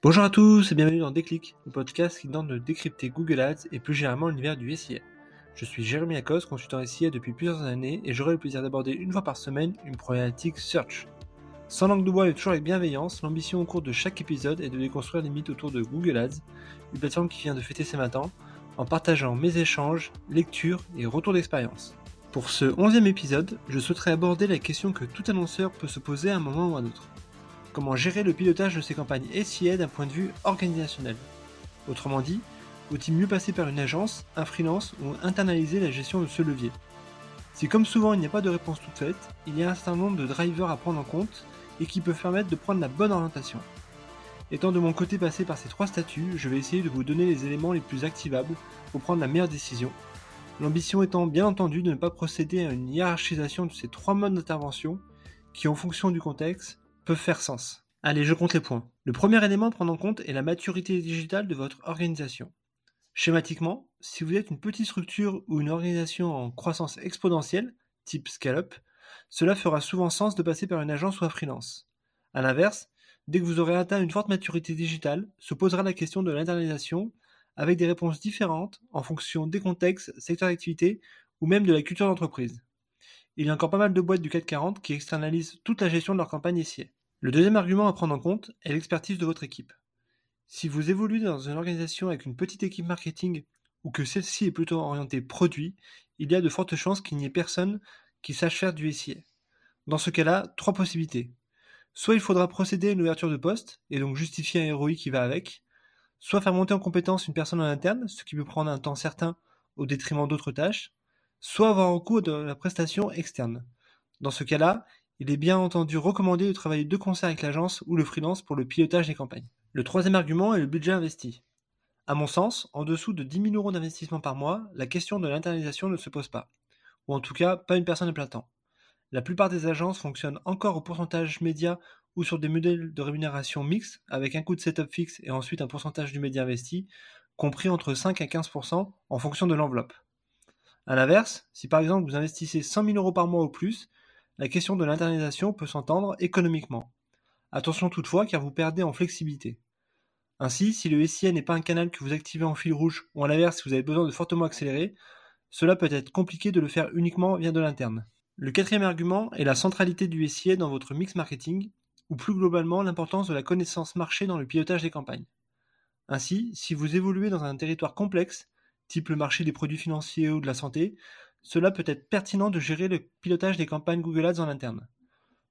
Bonjour à tous et bienvenue dans Déclic, le podcast qui tente de décrypter Google Ads et plus généralement l'univers du SIA. Je suis Jérémy Akos, consultant SIA depuis plusieurs années et j'aurai le plaisir d'aborder une fois par semaine une problématique search. Sans langue de bois et toujours avec bienveillance, l'ambition au cours de chaque épisode est de déconstruire les mythes autour de Google Ads, une plateforme qui vient de fêter ses 20 ans, en partageant mes échanges, lectures et retours d'expérience. Pour ce 11e épisode, je souhaiterais aborder la question que tout annonceur peut se poser à un moment ou à un autre comment gérer le pilotage de ces campagnes SIA d'un point de vue organisationnel. Autrement dit, faut-il mieux passer par une agence, un freelance ou internaliser la gestion de ce levier? Si comme souvent il n'y a pas de réponse toute faite, il y a un certain nombre de drivers à prendre en compte et qui peuvent permettre de prendre la bonne orientation. Étant de mon côté passé par ces trois statuts, je vais essayer de vous donner les éléments les plus activables pour prendre la meilleure décision. L'ambition étant bien entendu de ne pas procéder à une hiérarchisation de ces trois modes d'intervention qui, en fonction du contexte, faire sens. Allez, je compte les points. Le premier élément à prendre en compte est la maturité digitale de votre organisation. Schématiquement, si vous êtes une petite structure ou une organisation en croissance exponentielle, type scale-up, cela fera souvent sens de passer par une agence ou un freelance. A l'inverse, dès que vous aurez atteint une forte maturité digitale, se posera la question de l'internalisation avec des réponses différentes en fonction des contextes, secteurs d'activité ou même de la culture d'entreprise. Il y a encore pas mal de boîtes du CAC 40 qui externalisent toute la gestion de leur campagne ici. Le deuxième argument à prendre en compte est l'expertise de votre équipe. Si vous évoluez dans une organisation avec une petite équipe marketing ou que celle-ci est plutôt orientée produit, il y a de fortes chances qu'il n'y ait personne qui sache faire du SIA. Dans ce cas-là, trois possibilités. Soit il faudra procéder à une ouverture de poste, et donc justifier un ROI qui va avec, soit faire monter en compétence une personne en interne, ce qui peut prendre un temps certain au détriment d'autres tâches, soit avoir recours de la prestation externe. Dans ce cas-là, il est bien entendu recommandé de travailler de concert avec l'agence ou le freelance pour le pilotage des campagnes. Le troisième argument est le budget investi. À mon sens, en dessous de 10 000 euros d'investissement par mois, la question de l'internalisation ne se pose pas. Ou en tout cas, pas une personne à plein temps. La plupart des agences fonctionnent encore au pourcentage média ou sur des modèles de rémunération mixtes, avec un coût de setup fixe et ensuite un pourcentage du média investi, compris entre 5 à 15% en fonction de l'enveloppe. A l'inverse, si par exemple vous investissez 100 000 euros par mois ou plus, la question de l'internalisation peut s'entendre économiquement. Attention toutefois car vous perdez en flexibilité. Ainsi, si le SIA n'est pas un canal que vous activez en fil rouge ou à l'inverse si vous avez besoin de fortement accélérer, cela peut être compliqué de le faire uniquement via de l'interne. Le quatrième argument est la centralité du SIA dans votre mix marketing ou plus globalement l'importance de la connaissance marché dans le pilotage des campagnes. Ainsi, si vous évoluez dans un territoire complexe, type le marché des produits financiers ou de la santé, cela peut être pertinent de gérer le pilotage des campagnes Google Ads en interne.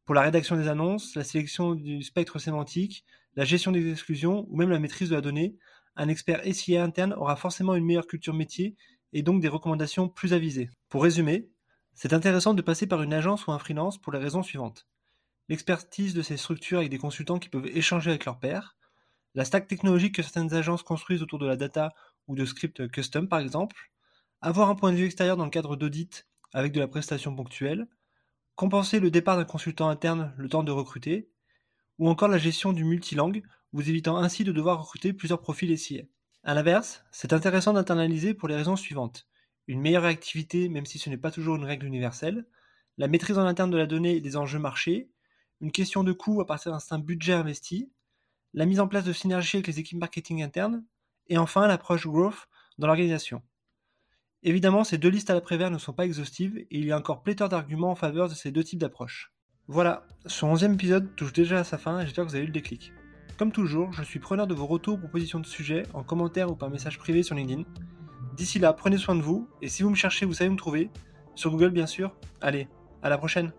Pour la rédaction des annonces, la sélection du spectre sémantique, la gestion des exclusions ou même la maîtrise de la donnée, un expert SIA interne aura forcément une meilleure culture métier et donc des recommandations plus avisées. Pour résumer, c'est intéressant de passer par une agence ou un freelance pour les raisons suivantes. L'expertise de ces structures avec des consultants qui peuvent échanger avec leurs pairs, la stack technologique que certaines agences construisent autour de la data ou de scripts custom par exemple, avoir un point de vue extérieur dans le cadre d'audit avec de la prestation ponctuelle, compenser le départ d'un consultant interne le temps de recruter, ou encore la gestion du multilangue, vous évitant ainsi de devoir recruter plusieurs profils SIA. A l'inverse, c'est intéressant d'internaliser pour les raisons suivantes. Une meilleure réactivité, même si ce n'est pas toujours une règle universelle, la maîtrise en interne de la donnée et des enjeux marchés, une question de coût à partir d'un certain budget investi, la mise en place de synergies avec les équipes marketing internes, et enfin l'approche growth dans l'organisation. Évidemment, ces deux listes à l'après-vert ne sont pas exhaustives et il y a encore pléthore d'arguments en faveur de ces deux types d'approches. Voilà, ce onzième épisode touche déjà à sa fin et j'espère que vous avez eu le déclic. Comme toujours, je suis preneur de vos retours, propositions de sujets, en commentaire ou par message privé sur LinkedIn. D'ici là, prenez soin de vous, et si vous me cherchez, vous savez me trouver, sur Google bien sûr. Allez, à la prochaine